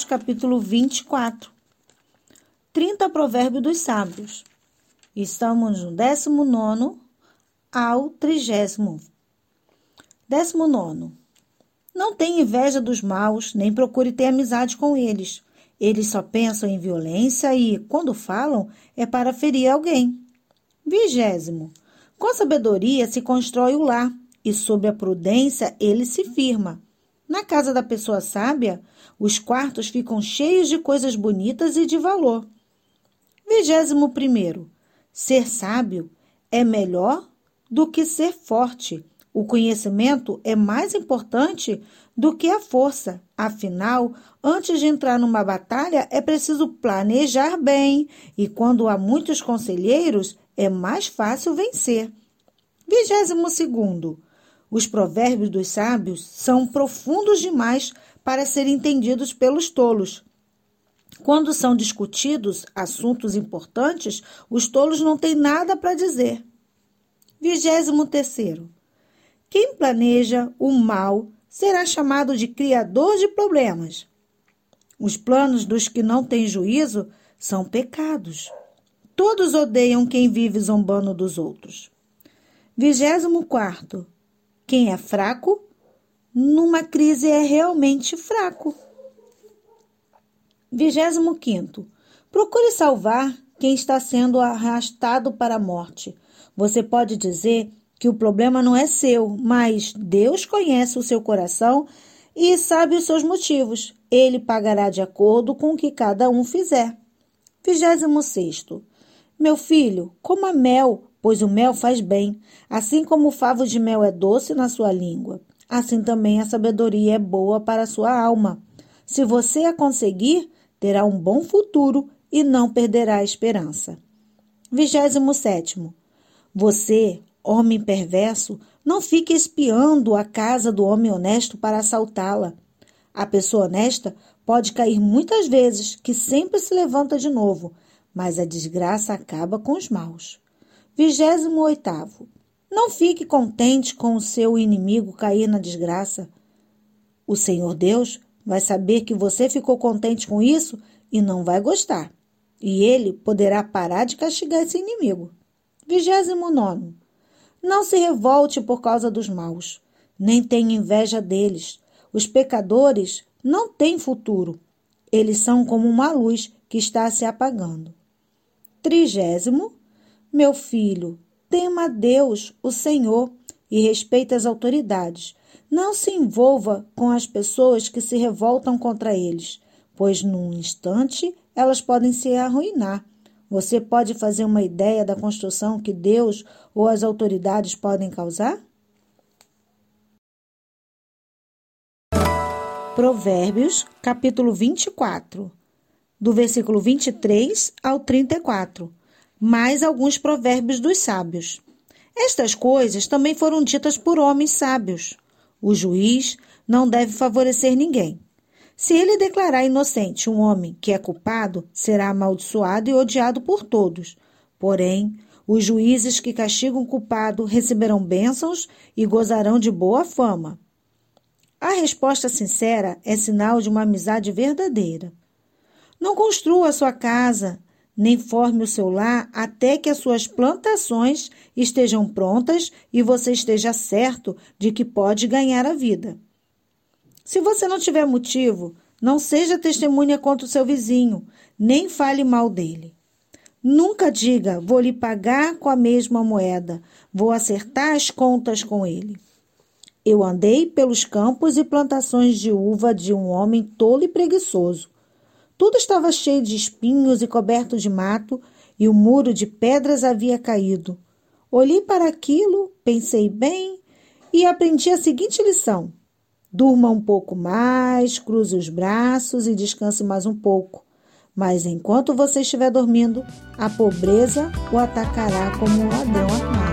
Provérbios, capítulo 24. 30 Provérbios dos Sábios. Estamos no 19 ao 30. 19. Não tenha inveja dos maus, nem procure ter amizade com eles. Eles só pensam em violência e, quando falam, é para ferir alguém. Vigésimo. Com sabedoria se constrói o lar, e sob a prudência ele se firma. Na casa da pessoa sábia, os quartos ficam cheios de coisas bonitas e de valor. Vigésimo primeiro. Ser sábio é melhor do que ser forte. O conhecimento é mais importante do que a força. Afinal, antes de entrar numa batalha, é preciso planejar bem, e quando há muitos conselheiros, é mais fácil vencer. Vigésimo segundo. Os provérbios dos sábios são profundos demais para serem entendidos pelos tolos. Quando são discutidos assuntos importantes, os tolos não têm nada para dizer. Vigésimo terceiro. Quem planeja o mal será chamado de criador de problemas. Os planos dos que não têm juízo são pecados. Todos odeiam quem vive zombando dos outros. Vigésimo quarto. Quem é fraco, numa crise é realmente fraco. 25. Procure salvar quem está sendo arrastado para a morte. Você pode dizer que o problema não é seu, mas Deus conhece o seu coração e sabe os seus motivos. Ele pagará de acordo com o que cada um fizer. 26. Meu filho, coma mel pois o mel faz bem, assim como o favo de mel é doce na sua língua. Assim também a sabedoria é boa para a sua alma. Se você a conseguir, terá um bom futuro e não perderá a esperança. 27. Você, homem perverso, não fique espiando a casa do homem honesto para assaltá-la. A pessoa honesta pode cair muitas vezes, que sempre se levanta de novo, mas a desgraça acaba com os maus. 28. Não fique contente com o seu inimigo cair na desgraça. O Senhor Deus vai saber que você ficou contente com isso e não vai gostar. E ele poderá parar de castigar esse inimigo. 29. Não se revolte por causa dos maus, nem tenha inveja deles. Os pecadores não têm futuro. Eles são como uma luz que está se apagando. Trigésimo meu filho, tema a Deus, o Senhor, e respeite as autoridades. Não se envolva com as pessoas que se revoltam contra eles, pois num instante elas podem se arruinar. Você pode fazer uma ideia da construção que Deus ou as autoridades podem causar? Provérbios, capítulo 24, do versículo 23 ao 34 mais alguns provérbios dos sábios. Estas coisas também foram ditas por homens sábios. O juiz não deve favorecer ninguém. Se ele declarar inocente um homem que é culpado, será amaldiçoado e odiado por todos. Porém, os juízes que castigam o culpado receberão bênçãos e gozarão de boa fama. A resposta sincera é sinal de uma amizade verdadeira. Não construa sua casa nem forme o seu lar até que as suas plantações estejam prontas e você esteja certo de que pode ganhar a vida. Se você não tiver motivo, não seja testemunha contra o seu vizinho, nem fale mal dele. Nunca diga, vou lhe pagar com a mesma moeda, vou acertar as contas com ele. Eu andei pelos campos e plantações de uva de um homem tolo e preguiçoso. Tudo estava cheio de espinhos e coberto de mato, e o muro de pedras havia caído. Olhei para aquilo, pensei bem e aprendi a seguinte lição: durma um pouco mais, cruze os braços e descanse mais um pouco. Mas enquanto você estiver dormindo, a pobreza o atacará como um ladrão armado.